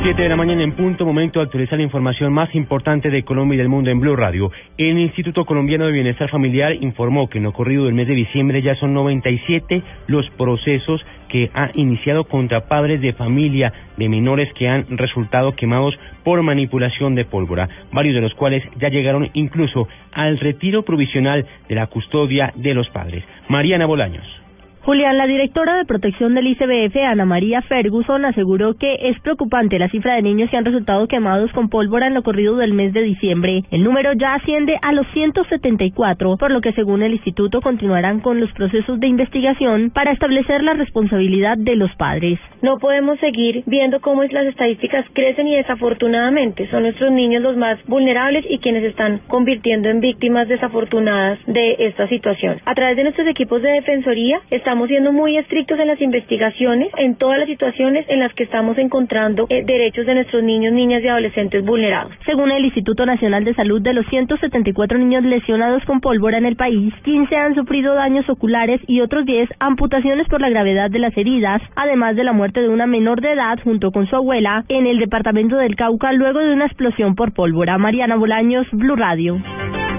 7 de la mañana en punto, momento de actualizar la información más importante de Colombia y del mundo en Blue Radio. El Instituto Colombiano de Bienestar Familiar informó que en lo corrido del mes de diciembre ya son 97 los procesos que ha iniciado contra padres de familia de menores que han resultado quemados por manipulación de pólvora, varios de los cuales ya llegaron incluso al retiro provisional de la custodia de los padres. Mariana Bolaños. Julián, la directora de protección del ICBF, Ana María Ferguson, aseguró que es preocupante la cifra de niños que han resultado quemados con pólvora en lo corrido del mes de diciembre. El número ya asciende a los 174, por lo que según el instituto continuarán con los procesos de investigación para establecer la responsabilidad de los padres. No podemos seguir viendo cómo las estadísticas crecen y desafortunadamente son nuestros niños los más vulnerables y quienes están convirtiendo en víctimas desafortunadas de esta situación. A través de nuestros equipos de defensoría estamos estamos siendo muy estrictos en las investigaciones, en todas las situaciones en las que estamos encontrando eh, derechos de nuestros niños, niñas y adolescentes vulnerados. Según el Instituto Nacional de Salud, de los 174 niños lesionados con pólvora en el país, 15 han sufrido daños oculares y otros 10 amputaciones por la gravedad de las heridas, además de la muerte de una menor de edad junto con su abuela en el departamento del Cauca luego de una explosión por pólvora. Mariana Bolaños, Blue Radio.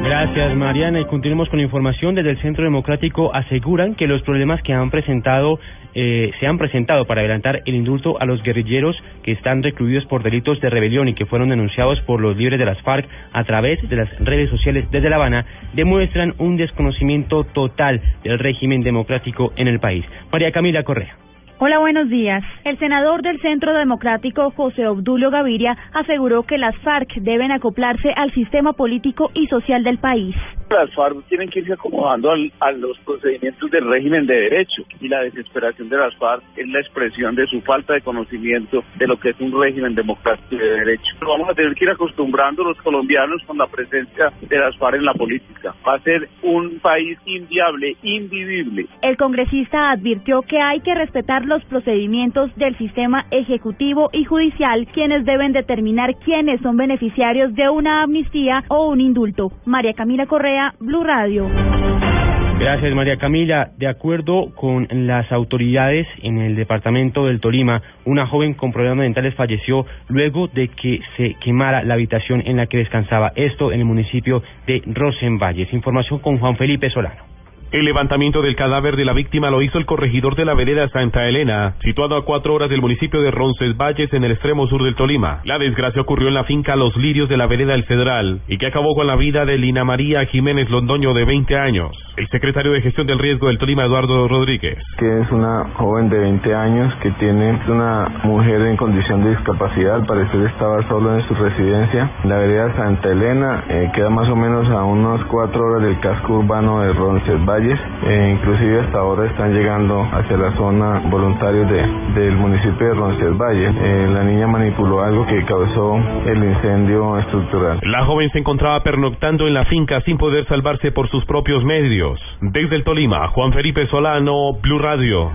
Gracias, Mariana. Y continuemos con información. Desde el Centro Democrático aseguran que los problemas que han presentado eh, se han presentado para adelantar el indulto a los guerrilleros que están recluidos por delitos de rebelión y que fueron denunciados por los líderes de las FARC a través de las redes sociales desde La Habana demuestran un desconocimiento total del régimen democrático en el país. María Camila Correa. Hola, buenos días. El senador del Centro Democrático, José Obdulio Gaviria, aseguró que las FARC deben acoplarse al sistema político y social del país. Las FARC tienen que irse acomodando a los procedimientos del régimen de derecho y la desesperación de las FARC es la expresión de su falta de conocimiento de lo que es un régimen democrático de derecho. Vamos a tener que ir acostumbrando los colombianos con la presencia de las FARC en la política. Va a ser un país inviable, invivible. El congresista advirtió que hay que respetar los procedimientos del sistema ejecutivo y judicial, quienes deben determinar quiénes son beneficiarios de una amnistía o un indulto. María Camila Correa, Blue Radio. Gracias, María Camila. De acuerdo con las autoridades en el departamento del Tolima, una joven con problemas mentales falleció luego de que se quemara la habitación en la que descansaba. Esto en el municipio de Rosenvalles. Información con Juan Felipe Solano. El levantamiento del cadáver de la víctima lo hizo el corregidor de la vereda Santa Elena, situado a cuatro horas del municipio de Roncesvalles en el extremo sur del Tolima. La desgracia ocurrió en la finca Los Lirios de la vereda El Cedral y que acabó con la vida de Lina María Jiménez Londoño de 20 años. El secretario de Gestión del Riesgo del Tolima, Eduardo Rodríguez. Que es una joven de 20 años que tiene una mujer en condición de discapacidad, al parecer estaba solo en su residencia. La vereda Santa Elena eh, queda más o menos a unos cuatro horas del casco urbano de Roncesvalles e inclusive hasta ahora están llegando hacia la zona voluntarios de, del municipio de Roncesvalles. Eh, la niña manipuló algo que causó el incendio estructural. La joven se encontraba pernoctando en la finca sin poder salvarse por sus propios medios. Desde el Tolima, Juan Felipe Solano, Blue Radio.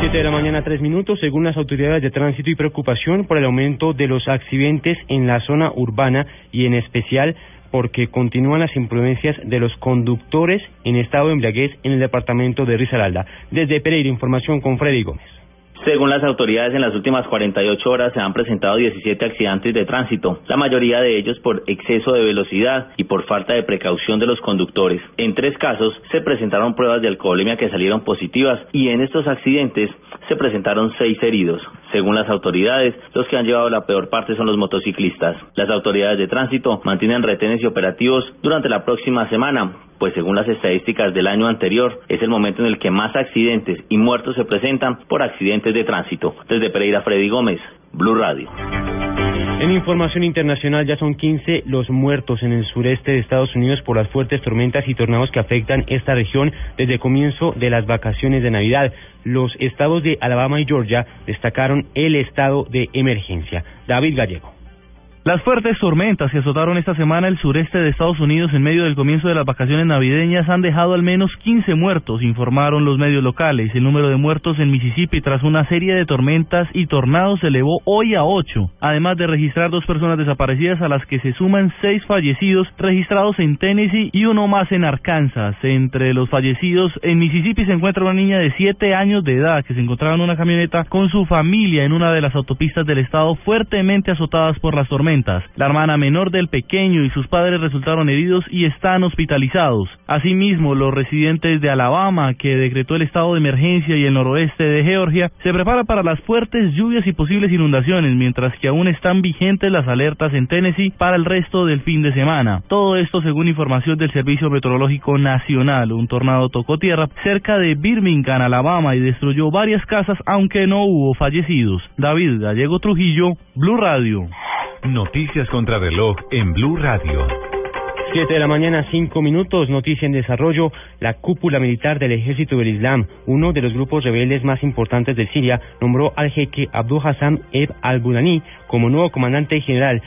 Siete de la mañana, tres minutos, según las autoridades de tránsito y preocupación por el aumento de los accidentes en la zona urbana y en especial porque continúan las imprudencias de los conductores en estado de embriaguez en el departamento de Risaralda. Desde Pereira, información con Freddy Gómez. Según las autoridades, en las últimas 48 horas se han presentado 17 accidentes de tránsito, la mayoría de ellos por exceso de velocidad y por falta de precaución de los conductores. En tres casos se presentaron pruebas de alcoholemia que salieron positivas y en estos accidentes se presentaron seis heridos. Según las autoridades, los que han llevado la peor parte son los motociclistas. Las autoridades de tránsito mantienen retenes y operativos durante la próxima semana, pues según las estadísticas del año anterior, es el momento en el que más accidentes y muertos se presentan por accidentes de tránsito. Desde Pereira, Freddy Gómez, Blue Radio. En información internacional ya son 15 los muertos en el sureste de Estados Unidos por las fuertes tormentas y tornados que afectan esta región desde comienzo de las vacaciones de Navidad. Los estados de Alabama y Georgia destacaron el estado de emergencia. David Gallego. Las fuertes tormentas que azotaron esta semana el sureste de Estados Unidos en medio del comienzo de las vacaciones navideñas han dejado al menos 15 muertos, informaron los medios locales. El número de muertos en Mississippi tras una serie de tormentas y tornados se elevó hoy a 8, además de registrar dos personas desaparecidas a las que se suman seis fallecidos registrados en Tennessee y uno más en Arkansas. Entre los fallecidos en Mississippi se encuentra una niña de 7 años de edad que se encontraba en una camioneta con su familia en una de las autopistas del estado fuertemente azotadas por las tormentas. La hermana menor del pequeño y sus padres resultaron heridos y están hospitalizados. Asimismo, los residentes de Alabama, que decretó el estado de emergencia y el noroeste de Georgia, se preparan para las fuertes lluvias y posibles inundaciones, mientras que aún están vigentes las alertas en Tennessee para el resto del fin de semana. Todo esto según información del Servicio Meteorológico Nacional. Un tornado tocó tierra cerca de Birmingham, Alabama, y destruyó varias casas, aunque no hubo fallecidos. David Gallego Trujillo, Blue Radio. Noticias contra reloj en Blue Radio. Siete de la mañana, cinco minutos, noticia en desarrollo. La cúpula militar del ejército del Islam, uno de los grupos rebeldes más importantes de Siria, nombró al jeque Abdul Hassan Eb al-Bunani como nuevo comandante general